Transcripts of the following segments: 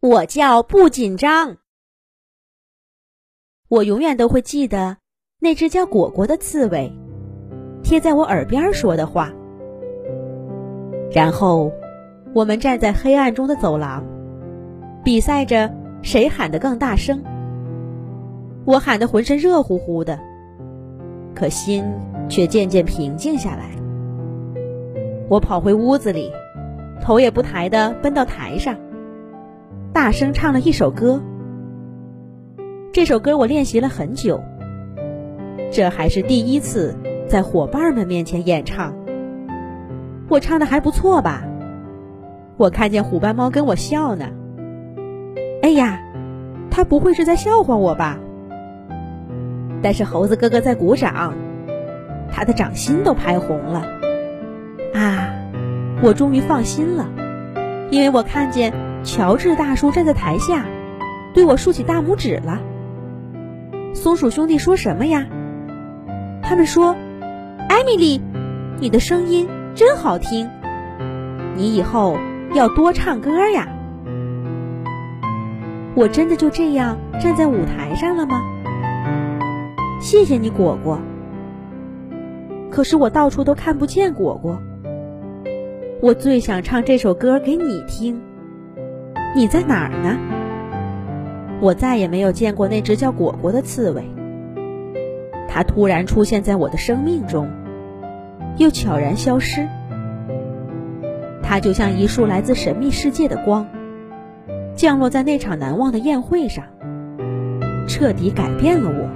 我叫不紧张。我永远都会记得那只叫果果的刺猬贴在我耳边说的话。然后，我们站在黑暗中的走廊，比赛着谁喊得更大声。我喊得浑身热乎乎的，可心却渐渐平静下来。我跑回屋子里，头也不抬地奔到台上。大声唱了一首歌，这首歌我练习了很久，这还是第一次在伙伴们面前演唱。我唱的还不错吧？我看见虎斑猫跟我笑呢。哎呀，他不会是在笑话我吧？但是猴子哥哥在鼓掌，他的掌心都拍红了。啊，我终于放心了，因为我看见。乔治大叔站在台下，对我竖起大拇指了。松鼠兄弟说什么呀？他们说：“艾米丽，你的声音真好听，你以后要多唱歌呀。”我真的就这样站在舞台上了吗？谢谢你，果果。可是我到处都看不见果果。我最想唱这首歌给你听。你在哪儿呢？我再也没有见过那只叫果果的刺猬。它突然出现在我的生命中，又悄然消失。它就像一束来自神秘世界的光，降落在那场难忘的宴会上，彻底改变了我。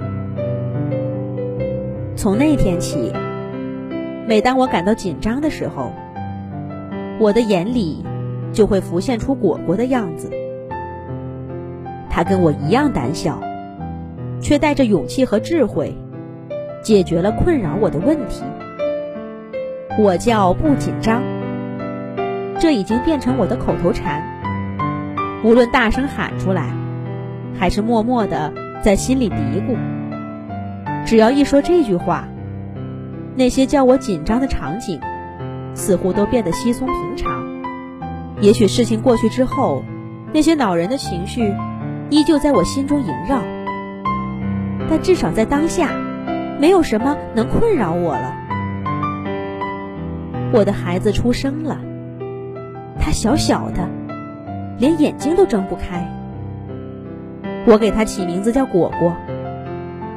从那天起，每当我感到紧张的时候，我的眼里。就会浮现出果果的样子。他跟我一样胆小，却带着勇气和智慧，解决了困扰我的问题。我叫不紧张，这已经变成我的口头禅。无论大声喊出来，还是默默的在心里嘀咕，只要一说这句话，那些叫我紧张的场景，似乎都变得稀松平常。也许事情过去之后，那些恼人的情绪依旧在我心中萦绕，但至少在当下，没有什么能困扰我了。我的孩子出生了，他小小的，连眼睛都睁不开。我给他起名字叫果果，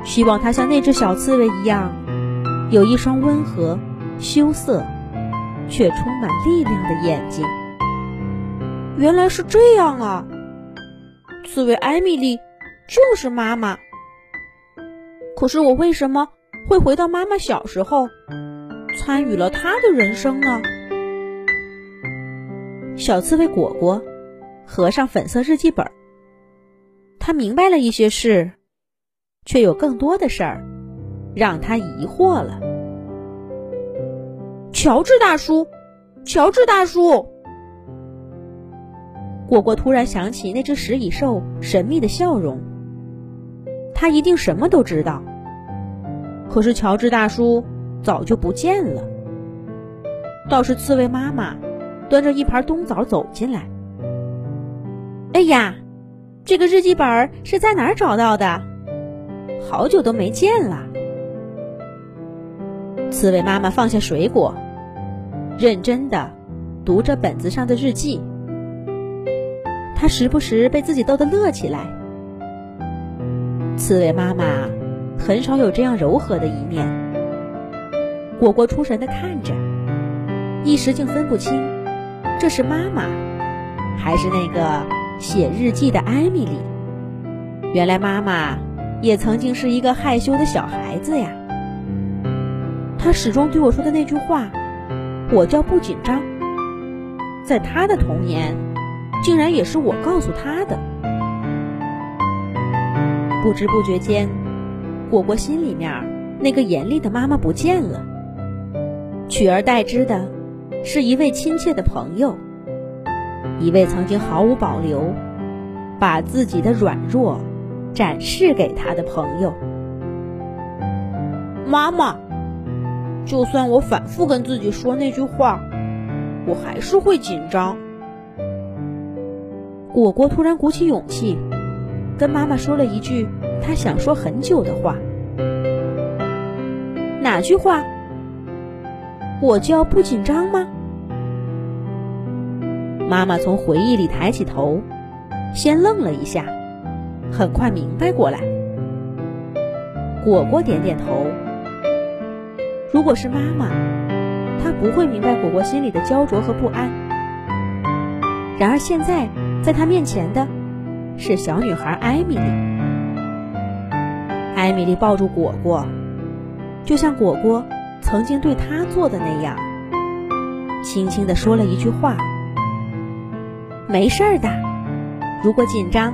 希望他像那只小刺猬一样，有一双温和、羞涩却充满力量的眼睛。原来是这样啊！刺猬艾米丽就是妈妈。可是我为什么会回到妈妈小时候，参与了她的人生呢？小刺猬果果合上粉色日记本，他明白了一些事，却有更多的事儿让他疑惑了。乔治大叔，乔治大叔。果果突然想起那只食蚁兽神秘的笑容，他一定什么都知道。可是乔治大叔早就不见了，倒是刺猬妈妈端着一盘冬枣走进来。哎呀，这个日记本是在哪儿找到的？好久都没见了。刺猬妈妈放下水果，认真的读着本子上的日记。他时不时被自己逗得乐起来。刺猬妈妈很少有这样柔和的一面。果果出神的看着，一时竟分不清，这是妈妈，还是那个写日记的艾米丽。原来妈妈也曾经是一个害羞的小孩子呀。她始终对我说的那句话：“我叫不紧张。”在她的童年。竟然也是我告诉他的。不知不觉间，果果心里面那个严厉的妈妈不见了，取而代之的是一位亲切的朋友，一位曾经毫无保留把自己的软弱展示给他的朋友。妈妈，就算我反复跟自己说那句话，我还是会紧张。果果突然鼓起勇气，跟妈妈说了一句他想说很久的话。哪句话？我就要不紧张吗？妈妈从回忆里抬起头，先愣了一下，很快明白过来。果果点点头。如果是妈妈，她不会明白果果心里的焦灼和不安。然而现在，在她面前的是小女孩艾米丽。艾米丽抱住果果，就像果果曾经对她做的那样，轻轻地说了一句话：“没事儿的，如果紧张，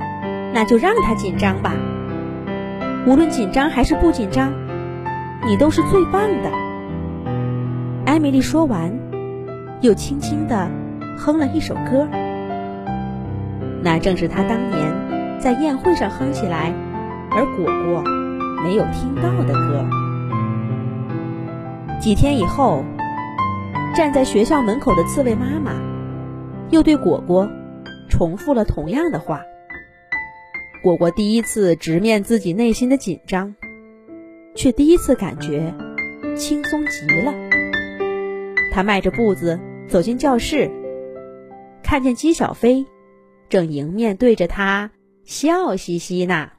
那就让他紧张吧。无论紧张还是不紧张，你都是最棒的。”艾米丽说完，又轻轻地哼了一首歌。那正是他当年在宴会上哼起来，而果果没有听到的歌。几天以后，站在学校门口的刺猬妈妈又对果果重复了同样的话。果果第一次直面自己内心的紧张，却第一次感觉轻松极了。他迈着步子走进教室，看见姬小飞正迎面对着他笑嘻嘻呢。